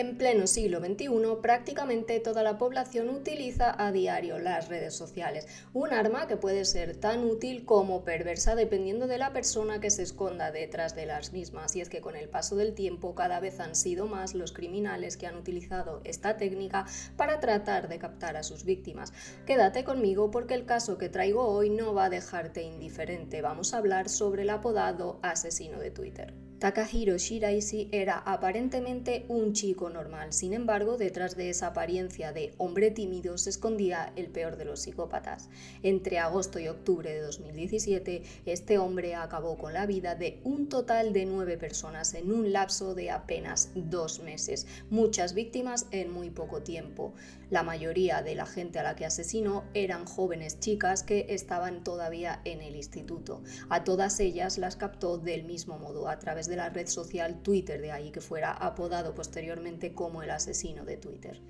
En pleno siglo XXI, prácticamente toda la población utiliza a diario las redes sociales, un arma que puede ser tan útil como perversa dependiendo de la persona que se esconda detrás de las mismas. Y es que con el paso del tiempo cada vez han sido más los criminales que han utilizado esta técnica para tratar de captar a sus víctimas. Quédate conmigo porque el caso que traigo hoy no va a dejarte indiferente. Vamos a hablar sobre el apodado asesino de Twitter. Takahiro Shiraishi era aparentemente un chico normal, sin embargo, detrás de esa apariencia de hombre tímido se escondía el peor de los psicópatas. Entre agosto y octubre de 2017, este hombre acabó con la vida de un total de nueve personas en un lapso de apenas dos meses, muchas víctimas en muy poco tiempo. La mayoría de la gente a la que asesinó eran jóvenes chicas que estaban todavía en el instituto. A todas ellas las captó del mismo modo, a través de la red social Twitter, de ahí que fuera apodado posteriormente como el asesino de Twitter.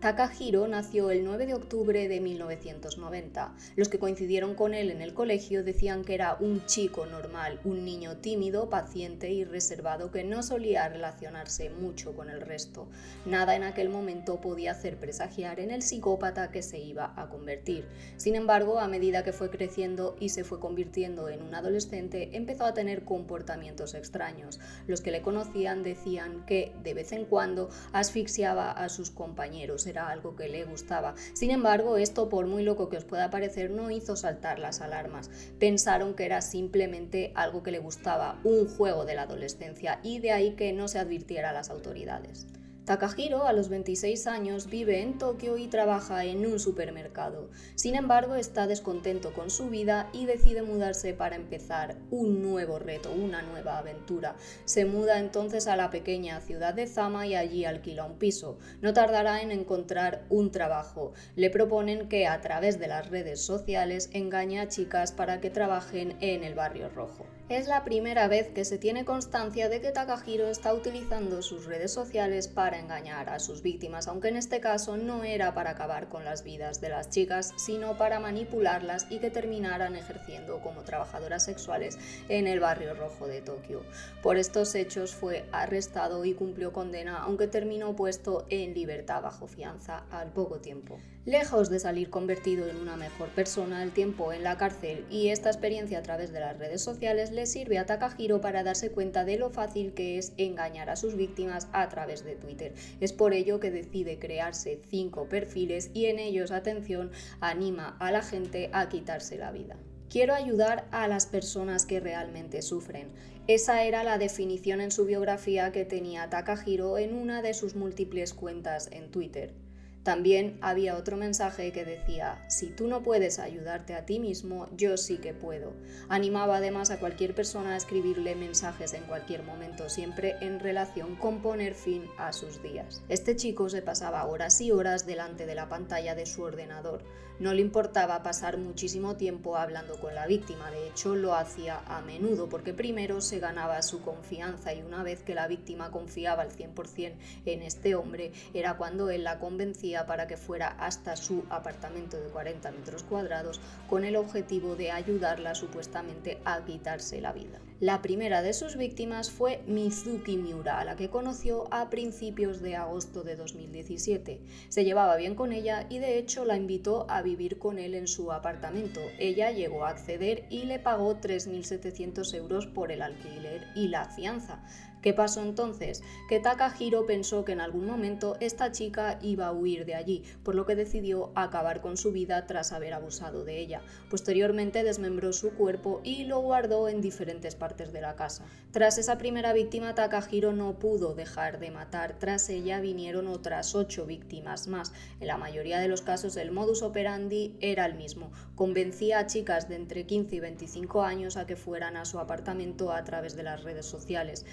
Takahiro nació el 9 de octubre de 1990. Los que coincidieron con él en el colegio decían que era un chico normal, un niño tímido, paciente y reservado que no solía relacionarse mucho con el resto. Nada en aquel momento podía hacer presagiar en el psicópata que se iba a convertir. Sin embargo, a medida que fue creciendo y se fue convirtiendo en un adolescente, empezó a tener comportamientos extraños. Los que le conocían decían que de vez en cuando asfixiaba a sus compañeros era algo que le gustaba. Sin embargo, esto, por muy loco que os pueda parecer, no hizo saltar las alarmas. Pensaron que era simplemente algo que le gustaba, un juego de la adolescencia, y de ahí que no se advirtiera a las autoridades. Takahiro, a los 26 años, vive en Tokio y trabaja en un supermercado. Sin embargo, está descontento con su vida y decide mudarse para empezar un nuevo reto, una nueva aventura. Se muda entonces a la pequeña ciudad de Zama y allí alquila un piso. No tardará en encontrar un trabajo. Le proponen que a través de las redes sociales engañe a chicas para que trabajen en el barrio rojo. Es la primera vez que se tiene constancia de que Takahiro está utilizando sus redes sociales para engañar a sus víctimas, aunque en este caso no era para acabar con las vidas de las chicas, sino para manipularlas y que terminaran ejerciendo como trabajadoras sexuales en el barrio rojo de Tokio. Por estos hechos fue arrestado y cumplió condena, aunque terminó puesto en libertad bajo fianza al poco tiempo. Lejos de salir convertido en una mejor persona, el tiempo en la cárcel y esta experiencia a través de las redes sociales sirve a Takahiro para darse cuenta de lo fácil que es engañar a sus víctimas a través de Twitter. Es por ello que decide crearse cinco perfiles y en ellos, atención, anima a la gente a quitarse la vida. Quiero ayudar a las personas que realmente sufren. Esa era la definición en su biografía que tenía Takahiro en una de sus múltiples cuentas en Twitter. También había otro mensaje que decía, si tú no puedes ayudarte a ti mismo, yo sí que puedo. Animaba además a cualquier persona a escribirle mensajes en cualquier momento, siempre en relación con poner fin a sus días. Este chico se pasaba horas y horas delante de la pantalla de su ordenador. No le importaba pasar muchísimo tiempo hablando con la víctima, de hecho lo hacía a menudo porque primero se ganaba su confianza y una vez que la víctima confiaba al 100% en este hombre era cuando él la convencía para que fuera hasta su apartamento de 40 metros cuadrados con el objetivo de ayudarla supuestamente a quitarse la vida. La primera de sus víctimas fue Mizuki Miura, a la que conoció a principios de agosto de 2017. Se llevaba bien con ella y de hecho la invitó a vivir con él en su apartamento. Ella llegó a acceder y le pagó 3.700 euros por el alquiler y la fianza. ¿Qué pasó entonces? Que Takahiro pensó que en algún momento esta chica iba a huir de allí, por lo que decidió acabar con su vida tras haber abusado de ella. Posteriormente desmembró su cuerpo y lo guardó en diferentes partes de la casa. Tras esa primera víctima, Takahiro no pudo dejar de matar. Tras ella vinieron otras ocho víctimas más. En la mayoría de los casos el modus operandi era el mismo. Convencía a chicas de entre 15 y 25 años a que fueran a su apartamento a través de las redes sociales.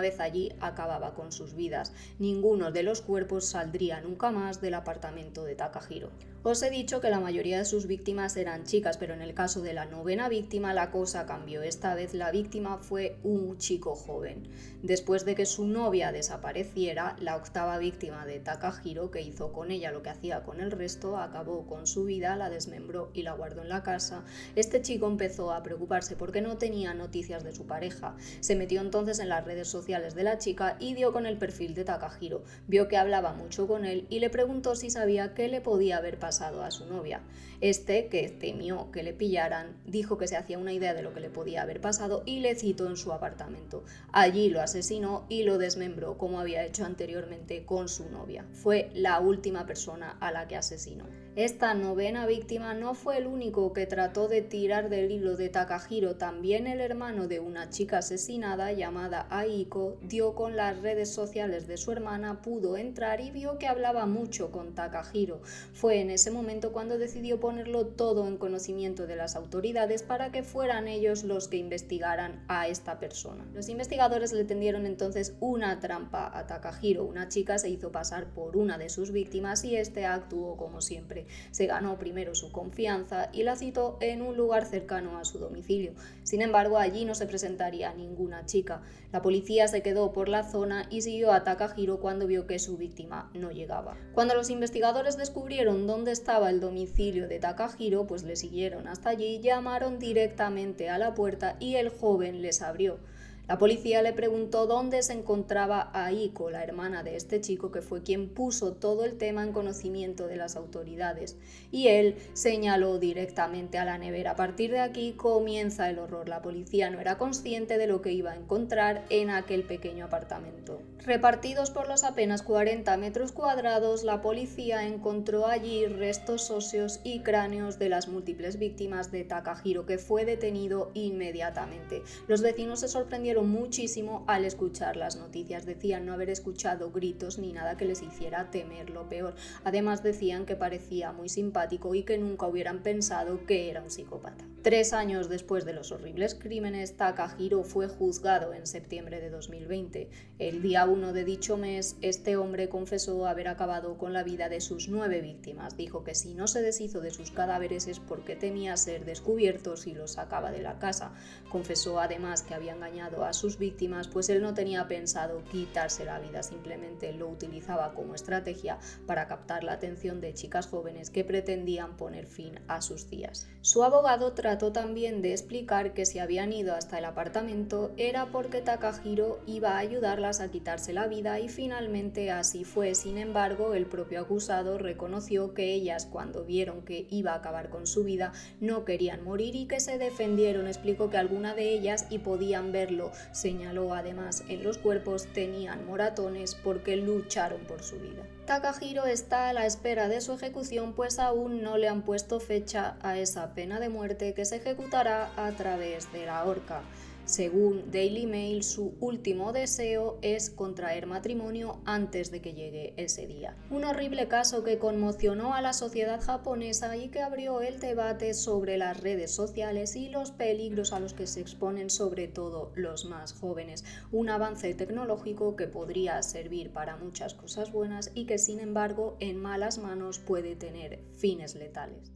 Vez allí acababa con sus vidas. Ninguno de los cuerpos saldría nunca más del apartamento de Takahiro. Os he dicho que la mayoría de sus víctimas eran chicas, pero en el caso de la novena víctima la cosa cambió. Esta vez la víctima fue un chico joven. Después de que su novia desapareciera, la octava víctima de Takahiro, que hizo con ella lo que hacía con el resto, acabó con su vida, la desmembró y la guardó en la casa. Este chico empezó a preocuparse porque no tenía noticias de su pareja. Se metió entonces en las redes sociales de la chica y dio con el perfil de Takahiro. Vio que hablaba mucho con él y le preguntó si sabía qué le podía haber pasado a su novia. Este, que temió que le pillaran, dijo que se hacía una idea de lo que le podía haber pasado y le citó en su apartamento. Allí lo asesinó y lo desmembró como había hecho anteriormente con su novia. Fue la última persona a la que asesinó. Esta novena víctima no fue el único que trató de tirar del hilo de Takahiro, también el hermano de una chica asesinada llamada Aiko dio con las redes sociales de su hermana, pudo entrar y vio que hablaba mucho con Takahiro. Fue en ese momento cuando decidió ponerlo todo en conocimiento de las autoridades para que fueran ellos los que investigaran a esta persona. Los investigadores le tendieron entonces una trampa a Takahiro. Una chica se hizo pasar por una de sus víctimas y este actuó como siempre se ganó primero su confianza y la citó en un lugar cercano a su domicilio. Sin embargo, allí no se presentaría ninguna chica. La policía se quedó por la zona y siguió a Takahiro cuando vio que su víctima no llegaba. Cuando los investigadores descubrieron dónde estaba el domicilio de Takahiro, pues le siguieron hasta allí, llamaron directamente a la puerta y el joven les abrió. La policía le preguntó dónde se encontraba Aiko, la hermana de este chico que fue quien puso todo el tema en conocimiento de las autoridades, y él señaló directamente a la nevera. A partir de aquí comienza el horror. La policía no era consciente de lo que iba a encontrar en aquel pequeño apartamento. Repartidos por los apenas 40 metros cuadrados, la policía encontró allí restos óseos y cráneos de las múltiples víctimas de Takahiro, que fue detenido inmediatamente. Los vecinos se sorprendieron muchísimo al escuchar las noticias. Decían no haber escuchado gritos ni nada que les hiciera temer lo peor. Además decían que parecía muy simpático y que nunca hubieran pensado que era un psicópata. Tres años después de los horribles crímenes, Takahiro fue juzgado en septiembre de 2020. El día 1 de dicho mes, este hombre confesó haber acabado con la vida de sus nueve víctimas. Dijo que si no se deshizo de sus cadáveres es porque temía ser descubierto si los sacaba de la casa. Confesó además que había engañado a sus víctimas, pues él no tenía pensado quitarse la vida, simplemente lo utilizaba como estrategia para captar la atención de chicas jóvenes que pretendían poner fin a sus días. Su abogado trató también de explicar que si habían ido hasta el apartamento era porque Takahiro iba a ayudarlas a quitarse la vida y finalmente así fue. Sin embargo, el propio acusado reconoció que ellas cuando vieron que iba a acabar con su vida no querían morir y que se defendieron. Explicó que alguna de ellas y podían verlo Señaló además en los cuerpos tenían moratones porque lucharon por su vida. Takahiro está a la espera de su ejecución pues aún no le han puesto fecha a esa pena de muerte que se ejecutará a través de la horca. Según Daily Mail, su último deseo es contraer matrimonio antes de que llegue ese día. Un horrible caso que conmocionó a la sociedad japonesa y que abrió el debate sobre las redes sociales y los peligros a los que se exponen sobre todo los más jóvenes. Un avance tecnológico que podría servir para muchas cosas buenas y que sin embargo en malas manos puede tener fines letales.